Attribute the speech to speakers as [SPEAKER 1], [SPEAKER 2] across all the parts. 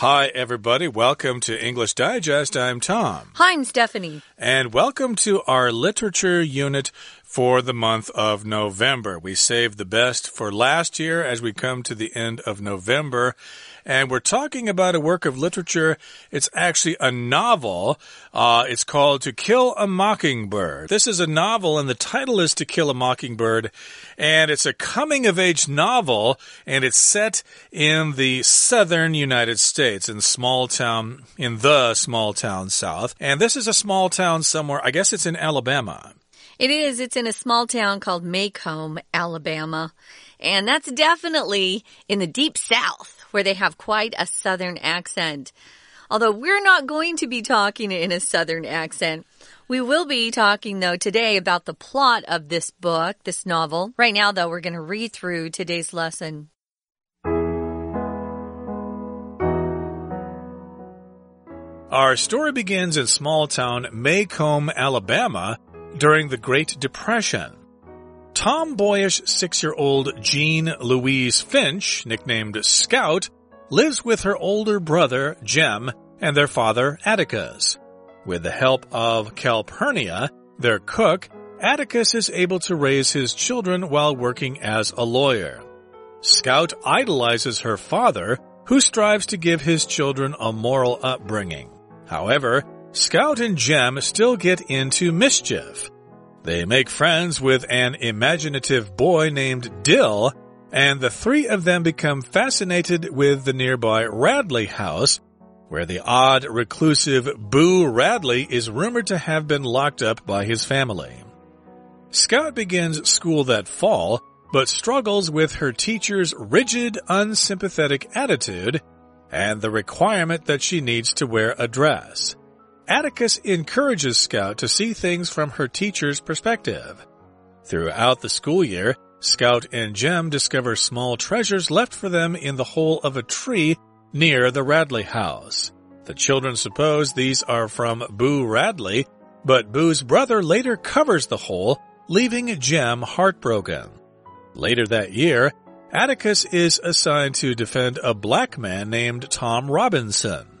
[SPEAKER 1] Hi, everybody. Welcome to English Digest. I'm Tom.
[SPEAKER 2] Hi, I'm Stephanie.
[SPEAKER 1] And welcome to our literature unit for the month of November. We saved the best for last year as we come to the end of November and we're talking about a work of literature. It's actually a novel. Uh, it's called To Kill a Mockingbird. This is a novel, and the title is To Kill a Mockingbird, and it's a coming of age novel, and it's set in the southern United States, in small town, in the small town south. And this is a small town somewhere, I guess it's in Alabama.
[SPEAKER 2] It is. It's in a small town called Maycomb, Alabama. And that's definitely in the deep south where they have quite a southern accent. Although we're not going to be talking in a southern accent. We will be talking though today about the plot of this book, this novel. Right now though, we're going to read through today's lesson.
[SPEAKER 1] Our story begins in small town Maycomb, Alabama during the Great Depression. Tomboyish six-year-old Jean Louise Finch, nicknamed Scout, lives with her older brother, Jem, and their father, Atticus. With the help of Calpurnia, their cook, Atticus is able to raise his children while working as a lawyer. Scout idolizes her father, who strives to give his children a moral upbringing. However, Scout and Jem still get into mischief. They make friends with an imaginative boy named Dill, and the three of them become fascinated with the nearby Radley house, where the odd, reclusive Boo Radley is rumored to have been locked up by his family. Scout begins school that fall, but struggles with her teacher's rigid, unsympathetic attitude and the requirement that she needs to wear a dress. Atticus encourages Scout to see things from her teacher's perspective. Throughout the school year, Scout and Jem discover small treasures left for them in the hole of a tree near the Radley house. The children suppose these are from Boo Radley, but Boo's brother later covers the hole, leaving Jem heartbroken. Later that year, Atticus is assigned to defend a black man named Tom Robinson.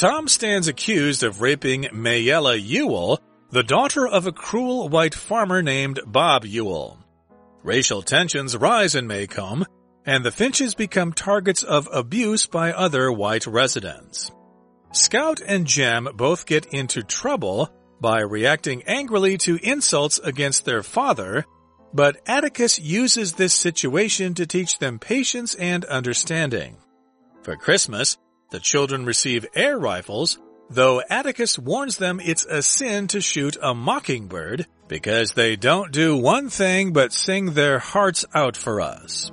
[SPEAKER 1] Tom stands accused of raping Mayella Ewell, the daughter of a cruel white farmer named Bob Ewell. Racial tensions rise in Maycomb, and the Finches become targets of abuse by other white residents. Scout and Jem both get into trouble by reacting angrily to insults against their father, but Atticus uses this situation to teach them patience and understanding. For Christmas, the children receive air rifles, though Atticus warns them it's a sin to shoot a mockingbird because they don't do one thing but sing their hearts out for us.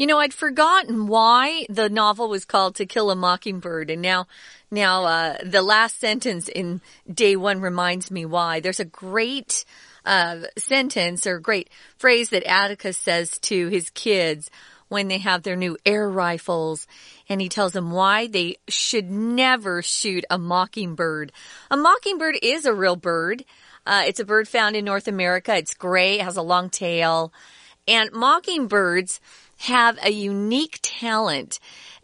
[SPEAKER 2] You know, I'd forgotten why the novel was called To Kill a Mockingbird, and now, now, uh, the last sentence in day one reminds me why. There's a great uh, sentence or great phrase that Atticus says to his kids when they have their new air rifles. And he tells them why they should never shoot a mockingbird. A mockingbird is a real bird. Uh, it's a bird found in North America. It's gray, it has a long tail. And mockingbirds have a unique talent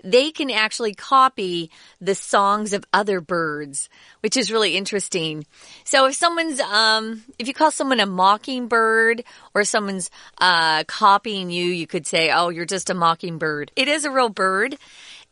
[SPEAKER 2] they can actually copy the songs of other birds, which is really interesting. So if someone's, um, if you call someone a mockingbird or someone's, uh, copying you, you could say, oh, you're just a mockingbird. It is a real bird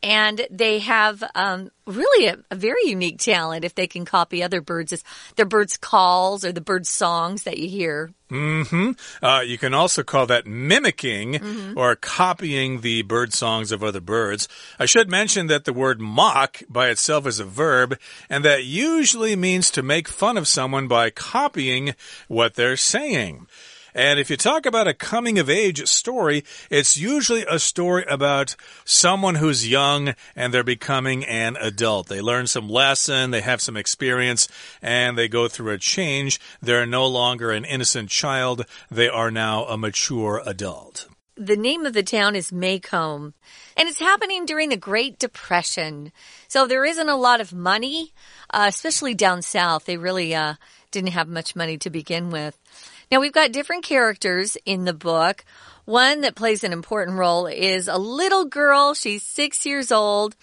[SPEAKER 2] and they have um, really a, a, very unique talent if they can copy other birds, their birds' calls or the birds' songs that you hear.
[SPEAKER 1] Mm-hmm. Uh, you can also call that mimicking mm -hmm. or copying the bird songs of other birds. I should mention that the word mock by itself is a verb, and that usually means to make fun of someone by copying what they're saying. And if you talk about a coming of age story, it's usually a story about someone who's young and they're becoming an adult. They learn some lesson, they have some experience, and they go through a change. They're no longer an innocent child. They are now a mature adult.
[SPEAKER 2] The name of the town is Maycomb, and it's happening during the Great Depression. So there isn't a lot of money, uh, especially down south. They really uh, didn't have much money to begin with. Now we've got different characters in the book. One that plays an important role is a little girl. She's six years old.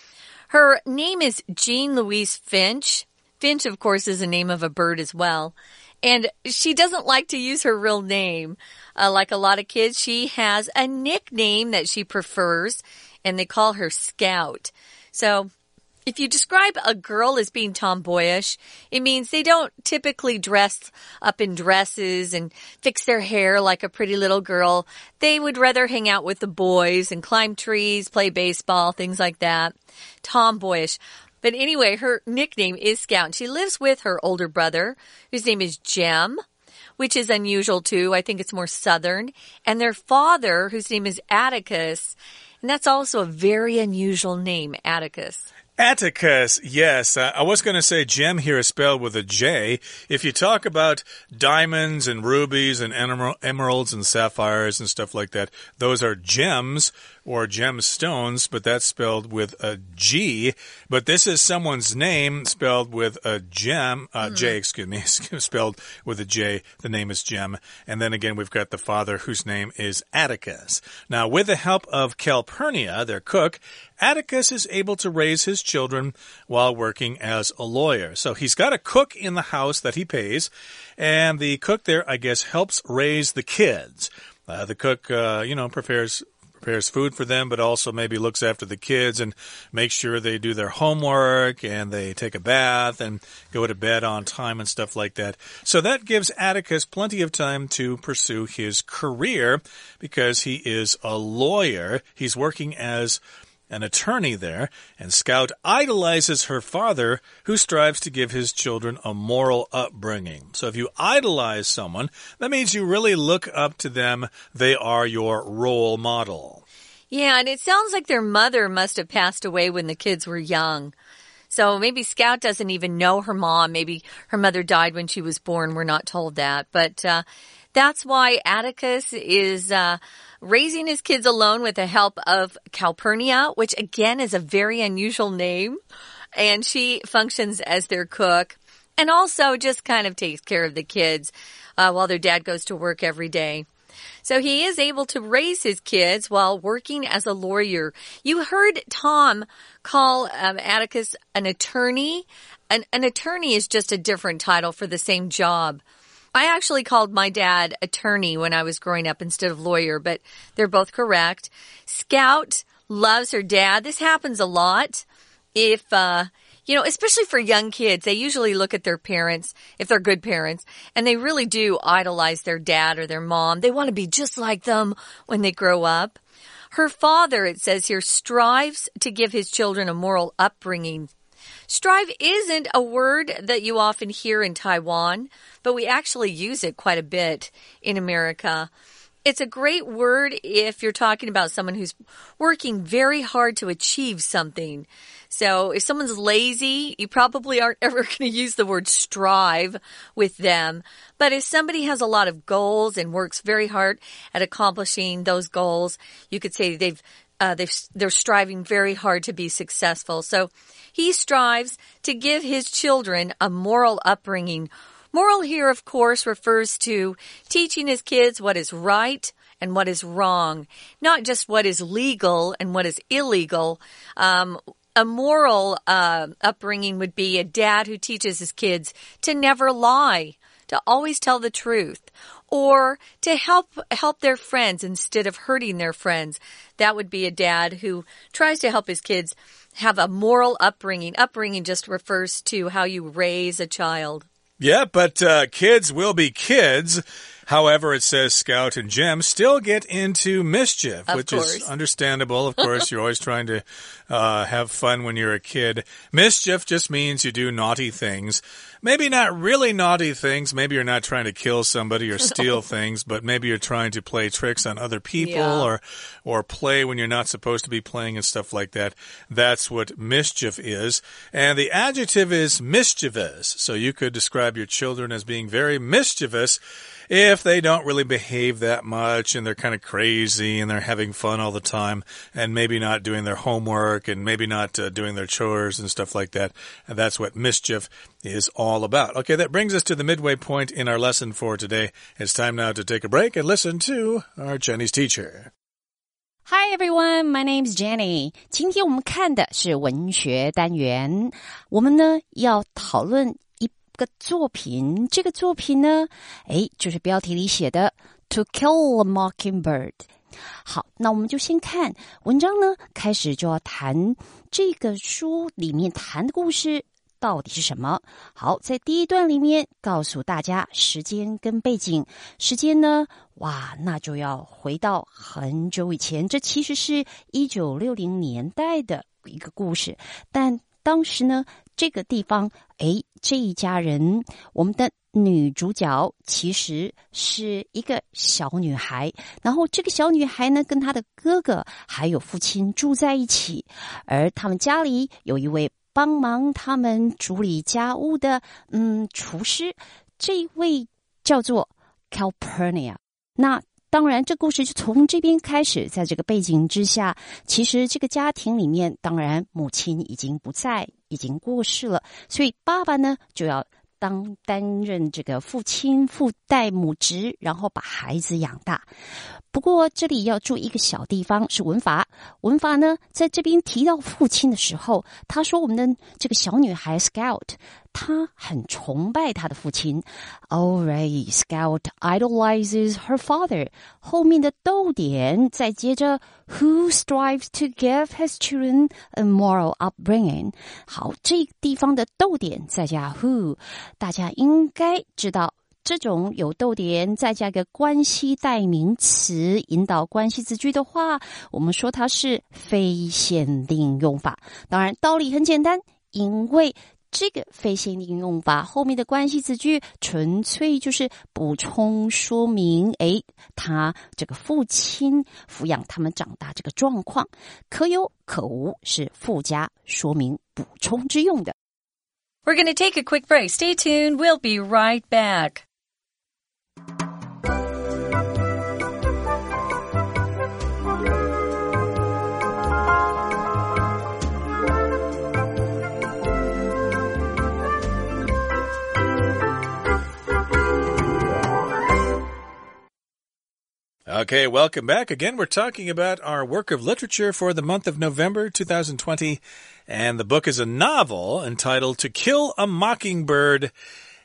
[SPEAKER 2] Her name is Jean Louise Finch. Finch, of course, is the name of a bird as well. And she doesn't like to use her real name. Uh, like a lot of kids, she has a nickname that she prefers, and they call her Scout. So if you describe a girl as being tomboyish, it means they don't typically dress up in dresses and fix their hair like a pretty little girl. They would rather hang out with the boys and climb trees, play baseball, things like that. Tomboyish. But anyway, her nickname is Scout. And she lives with her older brother, whose name is Jem, which is unusual too. I think it's more southern. And their father, whose name is Atticus. And that's also a very unusual name, Atticus.
[SPEAKER 1] Atticus, yes. Uh, I was going to say Jem here is spelled with a J. If you talk about diamonds and rubies and emeralds and sapphires and stuff like that, those are gems or gemstones, but that's spelled with a G. But this is someone's name spelled with a gem, uh, mm. J, excuse me, spelled with a J. The name is Jem. And then again, we've got the father whose name is Atticus. Now, with the help of Calpurnia, their cook, Atticus is able to raise his children while working as a lawyer. So he's got a cook in the house that he pays, and the cook there, I guess, helps raise the kids. Uh, the cook, uh, you know, prepares prepares food for them, but also maybe looks after the kids and makes sure they do their homework and they take a bath and go to bed on time and stuff like that. So that gives Atticus plenty of time to pursue his career because he is a lawyer. He's working as an attorney there, and Scout idolizes her father, who strives to give his children a moral upbringing. So if you idolize someone, that means you really look up to them. They are your role model.
[SPEAKER 2] Yeah, and it sounds like their mother must have passed away when the kids were young. So maybe Scout doesn't even know her mom. Maybe her mother died when she was born. We're not told that. But uh, that's why Atticus is. Uh, raising his kids alone with the help of Calpurnia, which again is a very unusual name. And she functions as their cook and also just kind of takes care of the kids uh, while their dad goes to work every day. So he is able to raise his kids while working as a lawyer. You heard Tom call um, Atticus an attorney. An, an attorney is just a different title for the same job. I actually called my dad attorney when I was growing up instead of lawyer, but they're both correct. Scout loves her dad. This happens a lot. If, uh, you know, especially for young kids, they usually look at their parents, if they're good parents, and they really do idolize their dad or their mom. They want to be just like them when they grow up. Her father, it says here, strives to give his children a moral upbringing. Strive isn't a word that you often hear in Taiwan, but we actually use it quite a bit in America. It's a great word if you're talking about someone who's working very hard to achieve something. So if someone's lazy, you probably aren't ever going to use the word strive with them. But if somebody has a lot of goals and works very hard at accomplishing those goals, you could say they've uh, they they're striving very hard to be successful. So he strives to give his children a moral upbringing. Moral here, of course, refers to teaching his kids what is right and what is wrong, not just what is legal and what is illegal. Um, a moral uh, upbringing would be a dad who teaches his kids to never lie, to always tell the truth, or to help help their friends instead of hurting their friends. That would be a dad who tries to help his kids have a moral upbringing. Upbringing just refers to how you raise a child.
[SPEAKER 1] Yeah, but uh, kids will be kids. However, it says Scout and Jim still get into mischief,
[SPEAKER 2] of
[SPEAKER 1] which
[SPEAKER 2] course.
[SPEAKER 1] is understandable. Of course, you're always trying to uh, have fun when you're a kid. Mischief just means you do naughty things. Maybe not really naughty things. Maybe you're not trying to kill somebody or steal things, but maybe you're trying to play tricks on other people
[SPEAKER 2] yeah.
[SPEAKER 1] or or play when you're not supposed to be playing and stuff like that. That's what mischief is. And the adjective is mischievous. So you could describe your children as being very mischievous if they don't really behave that much and they're kind of crazy and they're having fun all the time and maybe not doing their homework and maybe not uh, doing their chores and stuff like that. And that's what mischief is all about. Okay, that brings us to the midway point in our lesson for today. It's time now to take a break and listen to our Chinese teacher.
[SPEAKER 3] Hi everyone, my name is Jenny. 今天我们看的是文学单元，我们呢要讨论一 个作品。这个作品呢，诶，就是标题里写的《To Kill a Mockingbird》。好，那我们就先看文章呢，开始就要谈这个书里面谈的故事。到底是什么？好，在第一段里面告诉大家时间跟背景。时间呢，哇，那就要回到很久以前，这其实是一九六零年代的一个故事。但当时呢，这个地方，哎，这一家人，我们的女主角其实是一个小女孩。然后这个小女孩呢，跟她的哥哥还有父亲住在一起，而他们家里有一位。帮忙他们处理家务的，嗯，厨师，这位叫做 Calpurnia。那当然，这故事就从这边开始。在这个背景之下，其实这个家庭里面，当然母亲已经不在，已经过世了，所以爸爸呢就要。当担任这个父亲父代母职，然后把孩子养大。不过这里要注意一个小地方是文法。文法呢，在这边提到父亲的时候，他说我们的这个小女孩 Scout。她很崇拜她的父亲。Alright, Scout idolizes her father。后面的逗点再接着，Who strives to give his children a moral upbringing？好，这个地方的逗点再加 who，大家应该知道。这种有逗点再加一个关系代名词引导关系子句的话，我们说它是非限定用法。当然，道理很简单，因为。这个非限定用法后面的关系子句，纯粹就是补充说明，哎，他这个父亲抚养他们长大这个状况，可有可无，是附加说明补充之用的。
[SPEAKER 2] We're going to take a quick break. Stay tuned. We'll be right back.
[SPEAKER 1] Okay, welcome back. Again, we're talking about our work of literature for the month of November 2020. And the book is a novel entitled To Kill a Mockingbird.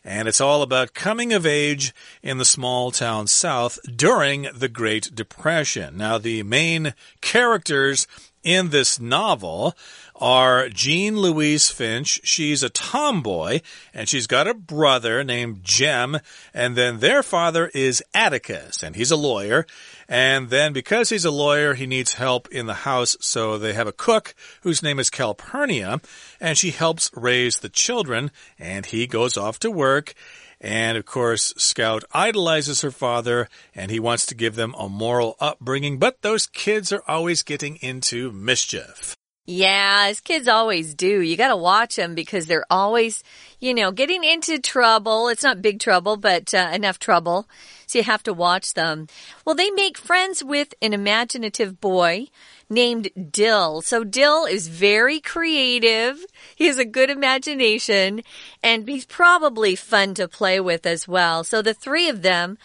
[SPEAKER 1] And it's all about coming of age in the small town South during the Great Depression. Now, the main characters in this novel are Jean Louise Finch. She's a tomboy and she's got a brother named Jem. And then their father is Atticus and he's a lawyer. And then because he's a lawyer, he needs help in the house. So they have a cook whose name is Calpurnia and she helps raise the children and he goes off to work. And of course, Scout idolizes her father and he wants to give them a moral upbringing, but those kids are always getting into mischief.
[SPEAKER 2] Yeah, as kids always do. You got to watch them because they're always, you know, getting into trouble. It's not big trouble, but uh, enough trouble. So you have to watch them. Well, they make friends with an imaginative boy named Dill. So Dill is very creative. He has a good imagination and he's probably fun to play with as well. So the three of them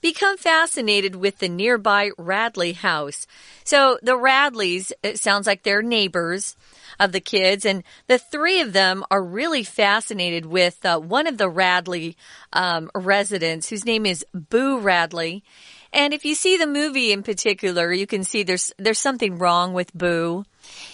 [SPEAKER 2] become fascinated with the nearby Radley house. So the Radleys, it sounds like they're neighbors of the kids, and the three of them are really fascinated with uh, one of the Radley um, residents, whose name is Boo Radley. And if you see the movie in particular, you can see there's there's something wrong with Boo.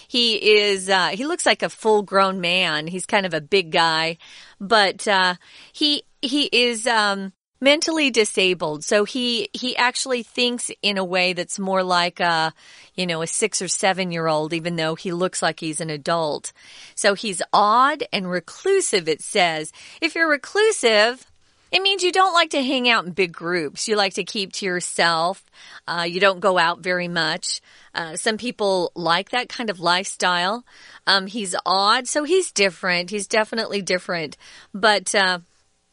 [SPEAKER 2] He is uh, he looks like a full grown man. He's kind of a big guy, but uh, he he is um, mentally disabled. So he, he actually thinks in a way that's more like a, you know, a six or seven year old, even though he looks like he's an adult. So he's odd and reclusive, it says. If you're reclusive, it means you don't like to hang out in big groups. You like to keep to yourself. Uh, you don't go out very much. Uh, some people like that kind of lifestyle. Um, he's odd, so he's different. He's definitely different. But, uh,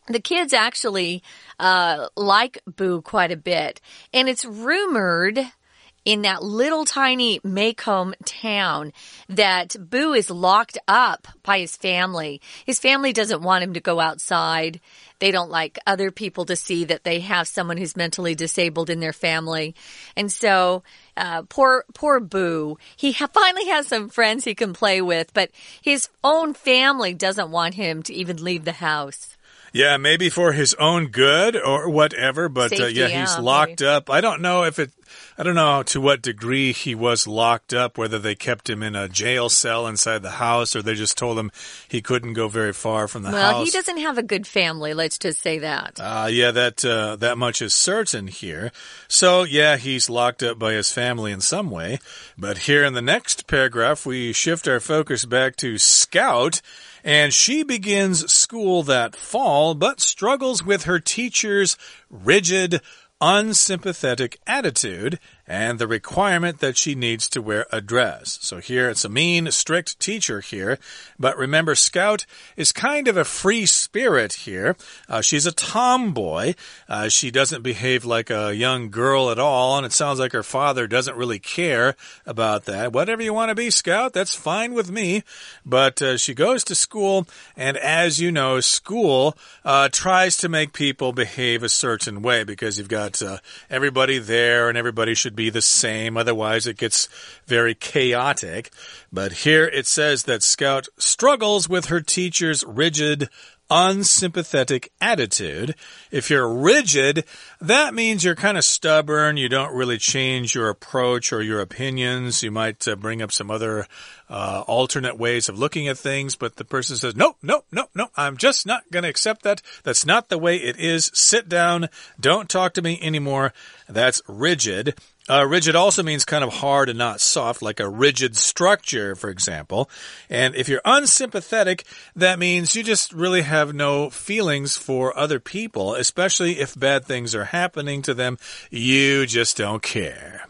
[SPEAKER 2] the kids actually uh, like Boo quite a bit. And it's rumored in that little tiny Maycomb town that Boo is locked up by his family. His family doesn't want him to go outside. They don't like other people to see that they have someone who's mentally disabled in their family. And so, uh, poor, poor Boo, he ha finally has some friends he can play with, but his own family doesn't want him to even leave the house.
[SPEAKER 1] Yeah, maybe for his own good or whatever, but uh, yeah, he's locked maybe. up. I don't know if it I don't know to what degree he was locked up, whether they kept him in a jail cell inside the house or they just told him he couldn't go very far from the
[SPEAKER 2] well,
[SPEAKER 1] house.
[SPEAKER 2] Well, he doesn't have a good family, let's just say that.
[SPEAKER 1] Uh, yeah, that, uh, that much is certain here. So, yeah, he's locked up by his family in some way. But here in the next paragraph, we shift our focus back to Scout and she begins school that fall, but struggles with her teacher's rigid, unsympathetic attitude and the requirement that she needs to wear a dress. So here it's a mean, strict teacher here. But remember, Scout is kind of a free spirit here. Uh, she's a tomboy. Uh, she doesn't behave like a young girl at all. And it sounds like her father doesn't really care about that. Whatever you want to be, Scout, that's fine with me. But uh, she goes to school. And as you know, school uh, tries to make people behave a certain way because you've got uh, everybody there and everybody should be the same. Otherwise, it gets very chaotic. But here it says that Scout struggles with her teacher's rigid, unsympathetic attitude. If you're rigid, that means you're kind of stubborn. You don't really change your approach or your opinions. You might uh, bring up some other uh, alternate ways of looking at things, but the person says, no, no, no, no, I'm just not going to accept that. That's not the way it is. Sit down. Don't talk to me anymore. That's rigid. Uh, rigid also means kind of hard and not soft, like a rigid structure, for example. And if you're unsympathetic, that means you just really have no feelings for other people, especially if bad things are happening to them. You just don't care.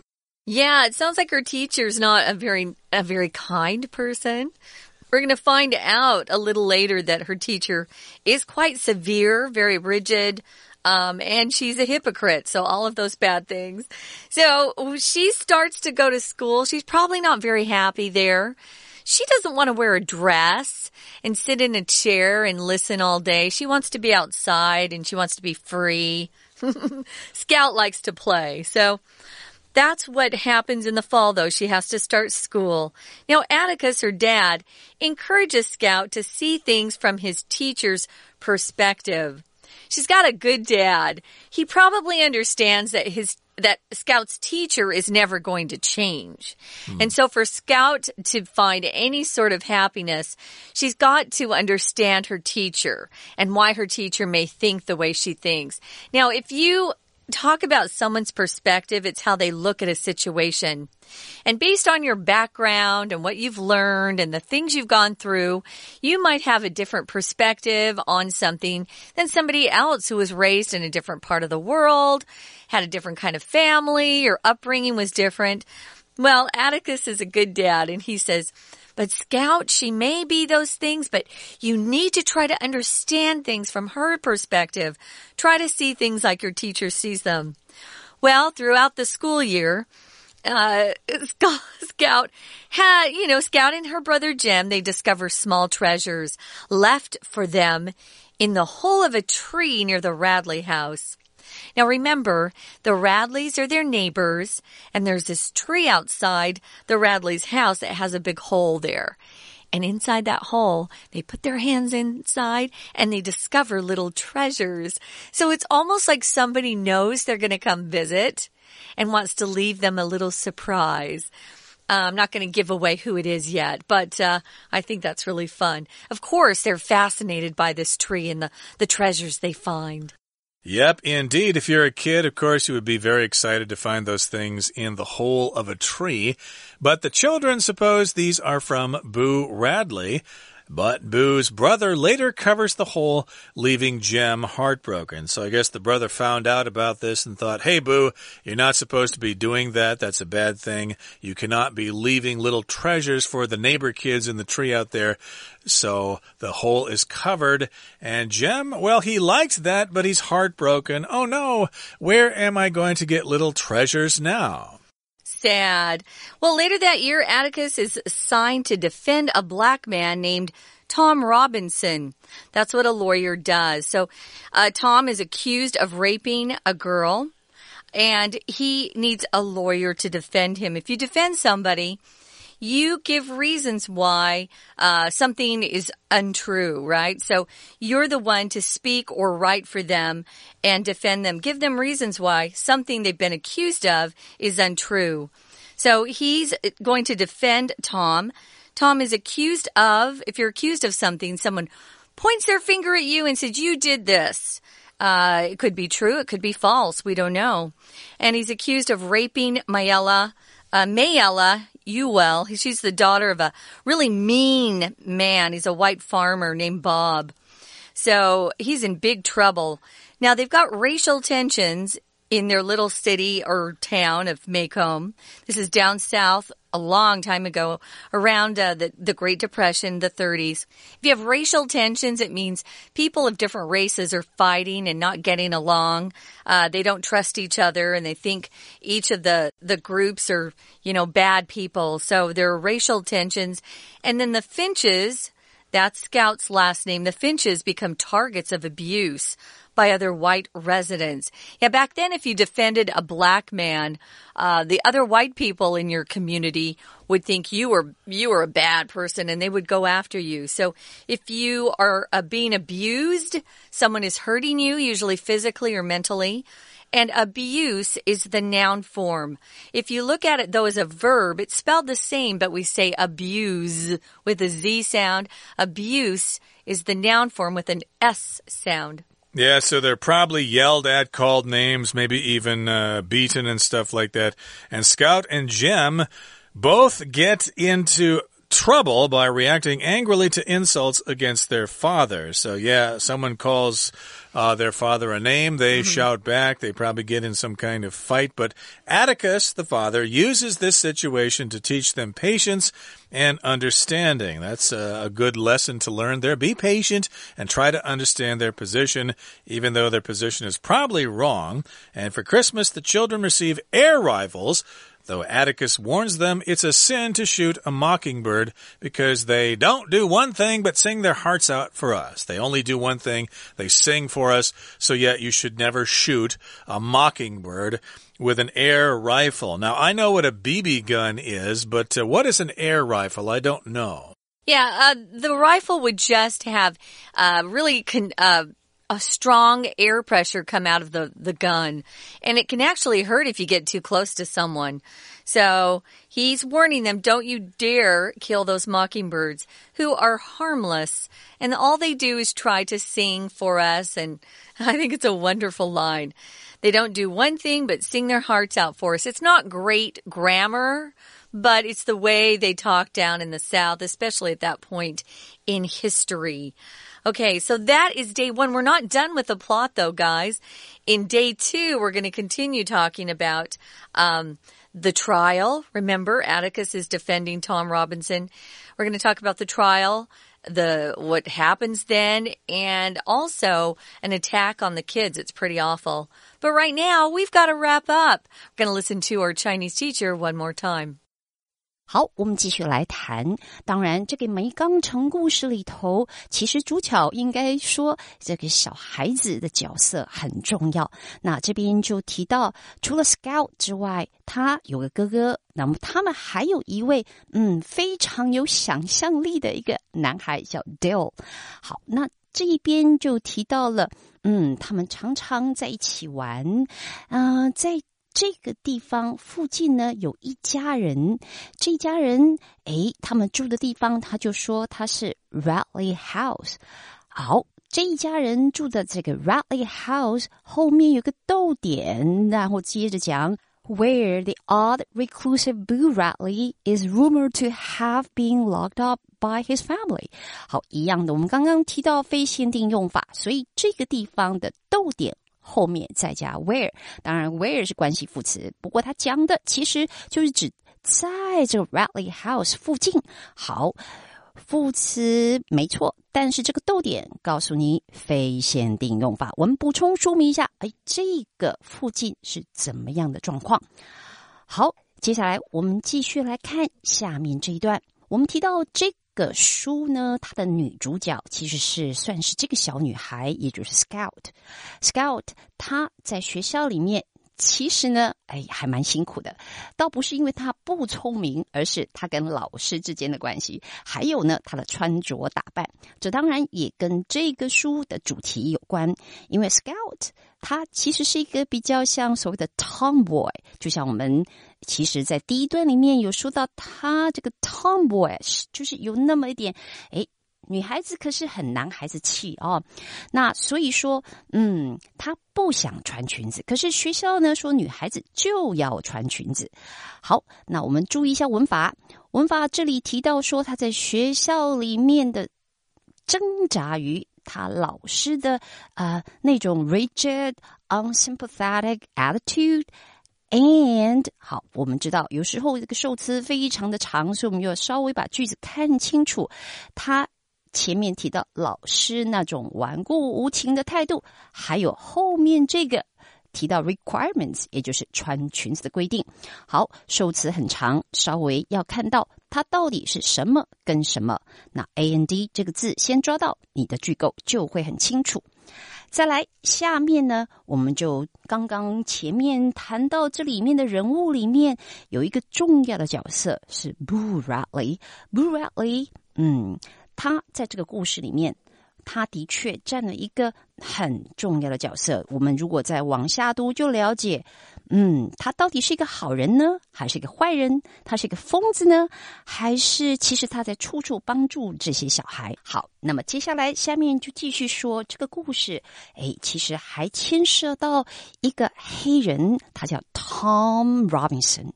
[SPEAKER 2] Yeah, it sounds like her teacher's not a very a very kind person. We're going to find out a little later that her teacher is quite severe, very rigid, um, and she's a hypocrite. So all of those bad things. So she starts to go to school. She's probably not very happy there. She doesn't want to wear a dress and sit in a chair and listen all day. She wants to be outside and she wants to be free. Scout likes to play. So that's what happens in the fall, though. She has to start school. Now, Atticus, her dad, encourages Scout to see things from his teacher's perspective. She's got a good dad. He probably understands that his that Scout's teacher is never going to change. Mm. And so for Scout to find any sort of happiness, she's got to understand her teacher and why her teacher may think the way she thinks. Now, if you talk about someone's perspective, it's how they look at a situation. And based on your background and what you've learned and the things you've gone through, you might have a different perspective on something than somebody else who was raised in a different part of the world, had a different kind of family, your upbringing was different. Well, Atticus is a good dad and he says, but Scout, she may be those things, but you need to try to understand things from her perspective. Try to see things like your teacher sees them. Well, throughout the school year, uh, Scout had, you know, Scout and her brother Jim, they discover small treasures left for them in the hole of a tree near the Radley house. Now remember, the Radleys are their neighbors, and there's this tree outside the Radleys' house that has a big hole there. And inside that hole, they put their hands inside and they discover little treasures. So it's almost like somebody knows they're going to come visit and wants to leave them a little surprise. Uh, I'm not going to give away who it is yet, but uh, I think that's really fun. Of course, they're fascinated by this tree and the, the treasures they find.
[SPEAKER 1] Yep, indeed. If you're a kid, of course, you would be very excited to find those things in the hole of a tree. But the children suppose these are from Boo Radley. But Boo's brother later covers the hole, leaving Jem heartbroken. So I guess the brother found out about this and thought, hey, Boo, you're not supposed to be doing that. That's a bad thing. You cannot be leaving little treasures for the neighbor kids in the tree out there. So the hole is covered. And Jem, well, he likes that, but he's heartbroken. Oh no, where am I going to get little treasures now?
[SPEAKER 2] Sad. Well, later that year, Atticus is assigned to defend a black man named Tom Robinson. That's what a lawyer does. So, uh, Tom is accused of raping a girl and he needs a lawyer to defend him. If you defend somebody, you give reasons why uh, something is untrue, right? So you're the one to speak or write for them and defend them. Give them reasons why something they've been accused of is untrue. So he's going to defend Tom. Tom is accused of, if you're accused of something, someone points their finger at you and says, You did this. Uh, it could be true, it could be false, we don't know. And he's accused of raping Mayella, uh, Mayella Ewell. She's the daughter of a really mean man. He's a white farmer named Bob. So he's in big trouble. Now they've got racial tensions in their little city or town of Maycomb. This is down south a long time ago, around uh, the, the Great Depression, the 30s. If you have racial tensions, it means people of different races are fighting and not getting along. Uh, they don't trust each other and they think each of the, the groups are, you know, bad people. So there are racial tensions. And then the Finches, that's Scout's last name, the Finches become targets of abuse by other white residents. Yeah, back then, if you defended a black man, uh, the other white people in your community would think you were you were a bad person, and they would go after you. So, if you are uh, being abused, someone is hurting you, usually physically or mentally. And abuse is the noun form. If you look at it though as a verb, it's spelled the same, but we say abuse with a Z sound. Abuse is the noun form with an S sound.
[SPEAKER 1] Yeah, so they're probably yelled at, called names, maybe even uh, beaten and stuff like that. And Scout and Jem both get into trouble by reacting angrily to insults against their father. So, yeah, someone calls uh, their father a name, they mm -hmm. shout back, they probably get in some kind of fight. But Atticus, the father, uses this situation to teach them patience and understanding. That's a, a good lesson to learn there. Be patient and try to understand their position, even though their position is probably wrong. And for Christmas, the children receive air rifles though Atticus warns them it's a sin to shoot a mockingbird because they don't do one thing but sing their hearts out for us. They only do one thing, they sing for us, so yet you should never shoot a mockingbird with an air rifle. Now, I know what a BB gun is, but uh, what is an air rifle? I don't know.
[SPEAKER 2] Yeah, uh, the rifle would just have uh, really uh, a strong air pressure come out of the, the gun. And it can actually hurt if you get too close to someone. So he's warning them, don't you dare kill those mockingbirds who are harmless. And all they do is try to sing for us. And I think it's a wonderful line. They don't do one thing but sing their hearts out for us. It's not great grammar, but it's the way they talk down in the South, especially at that point in history. Okay, so that is day one. We're not done with the plot though, guys. In day two, we're going to continue talking about, um, the trial. Remember, Atticus is defending Tom Robinson. We're going to talk about the trial, the, what happens then, and also an attack on the kids. It's pretty awful. But right now, we've got to wrap up. We're going to listen to our Chinese teacher one more time.
[SPEAKER 3] 好，我们继续来谈。当然，这个梅冈城故事里头，其实主角应该说这个小孩子的角色很重要。那这边就提到，除了 Scout 之外，他有个哥哥。那么他们还有一位嗯非常有想象力的一个男孩叫 Dale。好，那这一边就提到了，嗯，他们常常在一起玩，嗯，在。这个地方附近呢，有一家人。这家人，诶，他们住的地方，他就说他是 Radley House。好，这一家人住的这个 Radley House 后面有个逗点，然后接着讲 where the odd reclusive Boo Radley is rumored to have been locked up by his family。好，一样的，我们刚刚提到非限定用法，所以这个地方的逗点后面再加 where，当然 where 是关系副词，不过它讲的其实就是指在这个 Radley House 附近。好。副词没错，但是这个逗点告诉你非限定用法。我们补充说明一下，哎，这个附近是怎么样的状况？好，接下来我们继续来看下面这一段。我们提到这个书呢，它的女主角其实是算是这个小女孩，也就是 Scout。Scout 她在学校里面。其实呢，哎，还蛮辛苦的。倒不是因为他不聪明，而是他跟老师之间的关系，还有呢，他的穿着打扮。这当然也跟这个书的主题有关。因为 Scout 他其实是一个比较像所谓的 Tomboy，就像我们其实在第一段里面有说到，他这个 Tomboy 就是有那么一点，哎。女孩子可是很男孩子气哦，那所以说，嗯，她不想穿裙子，可是学校呢说女孩子就要穿裙子。好，那我们注意一下文法，文法这里提到说她在学校里面的挣扎于她老师的啊那种 rigid unsympathetic attitude And 好，我们知道有时候这个受词非常的长，所以我们要稍微把句子看清楚，它。前面提到老师那种顽固无情的态度，还有后面这个提到 requirements，也就是穿裙子的规定。好，受词很长，稍微要看到它到底是什么跟什么。那 a n d 这个字先抓到，你的句构就会很清楚。再来，下面呢，我们就刚刚前面谈到这里面的人物里面有一个重要的角色是 Boo Radley。Boo Radley，嗯。他在这个故事里面，他的确占了一个很重要的角色。我们如果再往下读，就了解，嗯，他到底是一个好人呢，还是一个坏人？他是一个疯子呢，还是其实他在处处帮助这些小孩？好，那么接下来下面就继续说这个故事。哎，其实还牵涉到一个黑人，他叫 Tom Robinson，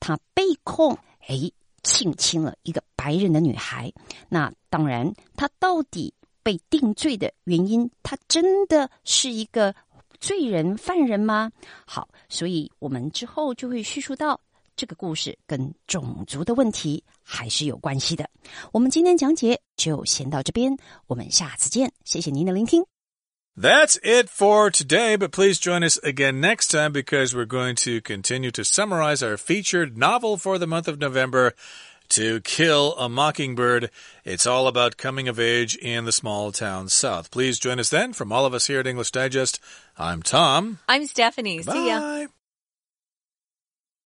[SPEAKER 3] 他被控哎。性侵了一个白人的女孩，那当然，他到底被定罪的原因，他真的是一个罪人犯人吗？好，所以我们之后就会叙述到这个故事跟种族的问题还是有关系的。我们今天讲解就先到这边，我们下次见，谢谢您的聆听。
[SPEAKER 1] That's it for today, but please join us again next time because we're going to continue to summarize our featured novel for the month of November, To Kill a Mockingbird. It's all about coming of age in the small town south. Please join us then. From all of us here at English Digest, I'm Tom.
[SPEAKER 2] I'm Stephanie. See ya.